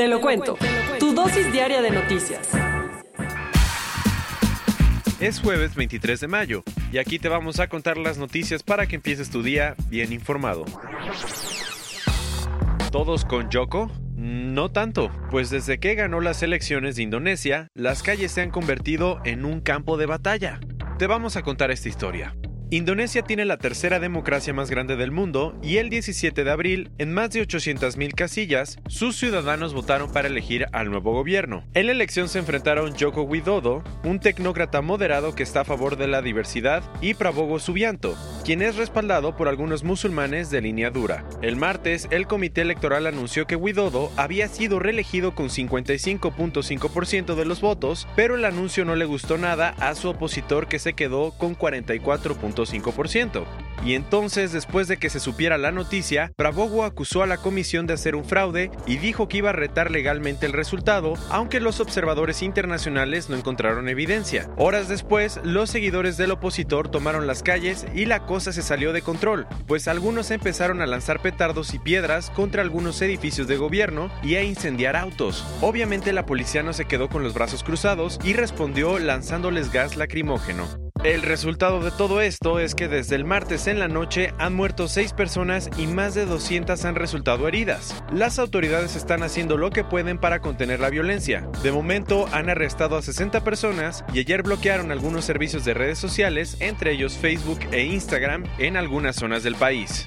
Te lo cuento. Tu dosis diaria de noticias. Es jueves 23 de mayo y aquí te vamos a contar las noticias para que empieces tu día bien informado. ¿Todos con Yoko? No tanto, pues desde que ganó las elecciones de Indonesia, las calles se han convertido en un campo de batalla. Te vamos a contar esta historia. Indonesia tiene la tercera democracia más grande del mundo y el 17 de abril, en más de 800.000 casillas, sus ciudadanos votaron para elegir al nuevo gobierno. En la elección se enfrentaron Joko Widodo, un tecnócrata moderado que está a favor de la diversidad, y Prabowo Subianto, quien es respaldado por algunos musulmanes de línea dura. El martes, el comité electoral anunció que Widodo había sido reelegido con 55.5% de los votos, pero el anuncio no le gustó nada a su opositor que se quedó con 44.5%. Y entonces, después de que se supiera la noticia, Prabowo acusó a la comisión de hacer un fraude y dijo que iba a retar legalmente el resultado, aunque los observadores internacionales no encontraron evidencia. Horas después, los seguidores del opositor tomaron las calles y la cosa se salió de control, pues algunos empezaron a lanzar petardos y piedras contra algunos edificios de gobierno y a incendiar autos. Obviamente la policía no se quedó con los brazos cruzados y respondió lanzándoles gas lacrimógeno. El resultado de todo esto es que desde el martes en la noche han muerto 6 personas y más de 200 han resultado heridas. Las autoridades están haciendo lo que pueden para contener la violencia. De momento han arrestado a 60 personas y ayer bloquearon algunos servicios de redes sociales, entre ellos Facebook e Instagram, en algunas zonas del país.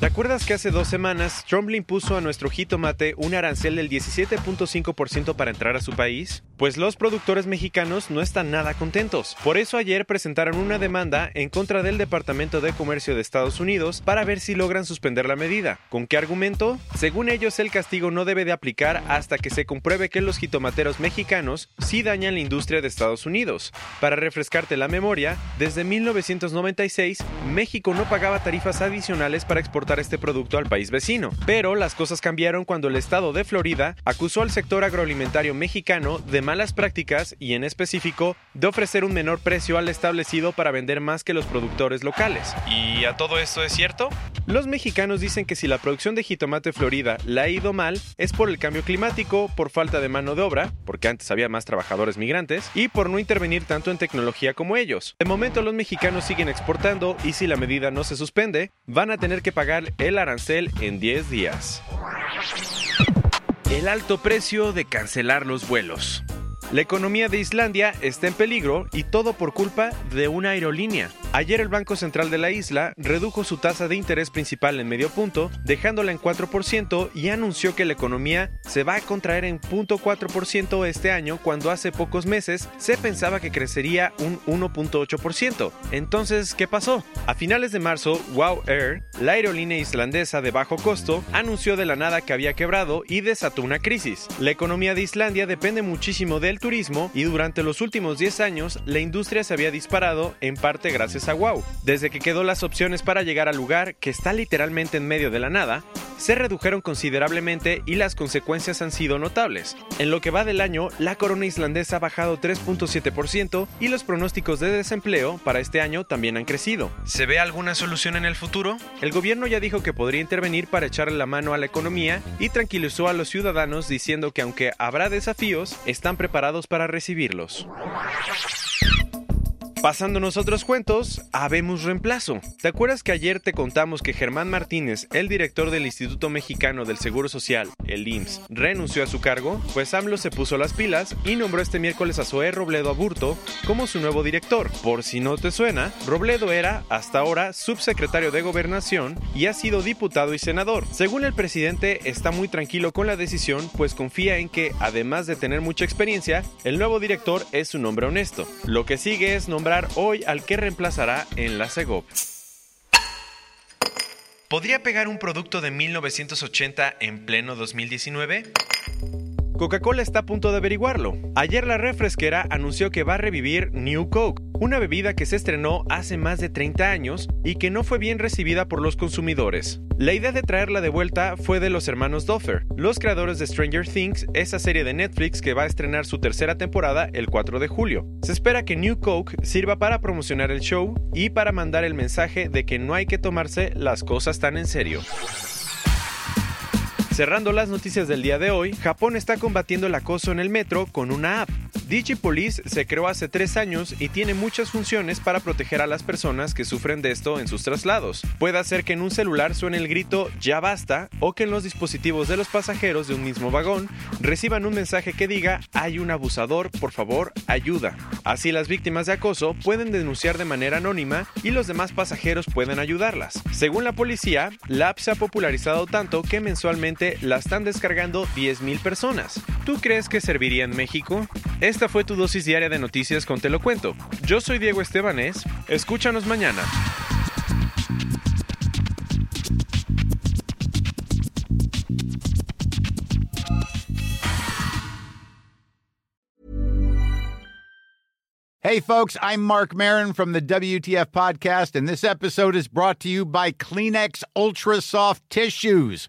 ¿Te acuerdas que hace dos semanas Trump le impuso a nuestro jitomate un arancel del 17.5% para entrar a su país? Pues los productores mexicanos no están nada contentos. Por eso ayer presentaron una demanda en contra del Departamento de Comercio de Estados Unidos para ver si logran suspender la medida. ¿Con qué argumento? Según ellos, el castigo no debe de aplicar hasta que se compruebe que los jitomateros mexicanos sí dañan la industria de Estados Unidos. Para refrescarte la memoria, desde 1996, México no pagaba tarifas adicionales para exportar este producto al país vecino. Pero las cosas cambiaron cuando el estado de Florida acusó al sector agroalimentario mexicano de malas prácticas y en específico de ofrecer un menor precio al establecido para vender más que los productores locales. ¿Y a todo esto es cierto? Los mexicanos dicen que si la producción de jitomate Florida la ha ido mal es por el cambio climático, por falta de mano de obra, porque antes había más trabajadores migrantes, y por no intervenir tanto en tecnología como ellos. De momento los mexicanos siguen exportando y si la medida no se suspende, van a tener que pagar el arancel en 10 días. El alto precio de cancelar los vuelos. La economía de Islandia está en peligro y todo por culpa de una aerolínea. Ayer el Banco Central de la isla redujo su tasa de interés principal en medio punto, dejándola en 4% y anunció que la economía se va a contraer en 0.4% este año cuando hace pocos meses se pensaba que crecería un 1.8%. Entonces, ¿qué pasó? A finales de marzo, Wow Air, la aerolínea islandesa de bajo costo, anunció de la nada que había quebrado y desató una crisis. La economía de Islandia depende muchísimo del turismo y durante los últimos 10 años la industria se había disparado en parte gracias a Wow. Desde que quedó las opciones para llegar al lugar que está literalmente en medio de la nada, se redujeron considerablemente y las consecuencias han sido notables. En lo que va del año, la corona islandesa ha bajado 3.7% y los pronósticos de desempleo para este año también han crecido. ¿Se ve alguna solución en el futuro? El gobierno ya dijo que podría intervenir para echarle la mano a la economía y tranquilizó a los ciudadanos diciendo que aunque habrá desafíos, están preparados para recibirlos. Pasándonos otros cuentos, habemos reemplazo. ¿Te acuerdas que ayer te contamos que Germán Martínez, el director del Instituto Mexicano del Seguro Social, el IMSS, renunció a su cargo? Pues AMLO se puso las pilas y nombró este miércoles a Zoé Robledo Aburto como su nuevo director. Por si no te suena, Robledo era, hasta ahora, subsecretario de Gobernación y ha sido diputado y senador. Según el presidente, está muy tranquilo con la decisión, pues confía en que, además de tener mucha experiencia, el nuevo director es un hombre honesto. Lo que sigue es nombrar hoy al que reemplazará en la CEGOP. ¿Podría pegar un producto de 1980 en pleno 2019? Coca-Cola está a punto de averiguarlo. Ayer la refresquera anunció que va a revivir New Coke, una bebida que se estrenó hace más de 30 años y que no fue bien recibida por los consumidores. La idea de traerla de vuelta fue de los hermanos Duffer, los creadores de Stranger Things, esa serie de Netflix que va a estrenar su tercera temporada el 4 de julio. Se espera que New Coke sirva para promocionar el show y para mandar el mensaje de que no hay que tomarse las cosas tan en serio. Cerrando las noticias del día de hoy, Japón está combatiendo el acoso en el metro con una app. DigiPolice se creó hace tres años y tiene muchas funciones para proteger a las personas que sufren de esto en sus traslados. Puede hacer que en un celular suene el grito ya basta o que en los dispositivos de los pasajeros de un mismo vagón reciban un mensaje que diga hay un abusador, por favor, ayuda. Así las víctimas de acoso pueden denunciar de manera anónima y los demás pasajeros pueden ayudarlas. Según la policía, la app se ha popularizado tanto que mensualmente la están descargando 10.000 personas. ¿Tú crees que serviría en México? Esta fue tu dosis diaria de noticias con Te lo cuento. Yo soy Diego Estebanés. Escúchanos mañana. Hey, folks, I'm Mark Marin from the WTF Podcast, and this episode is brought to you by Kleenex Ultra Soft Tissues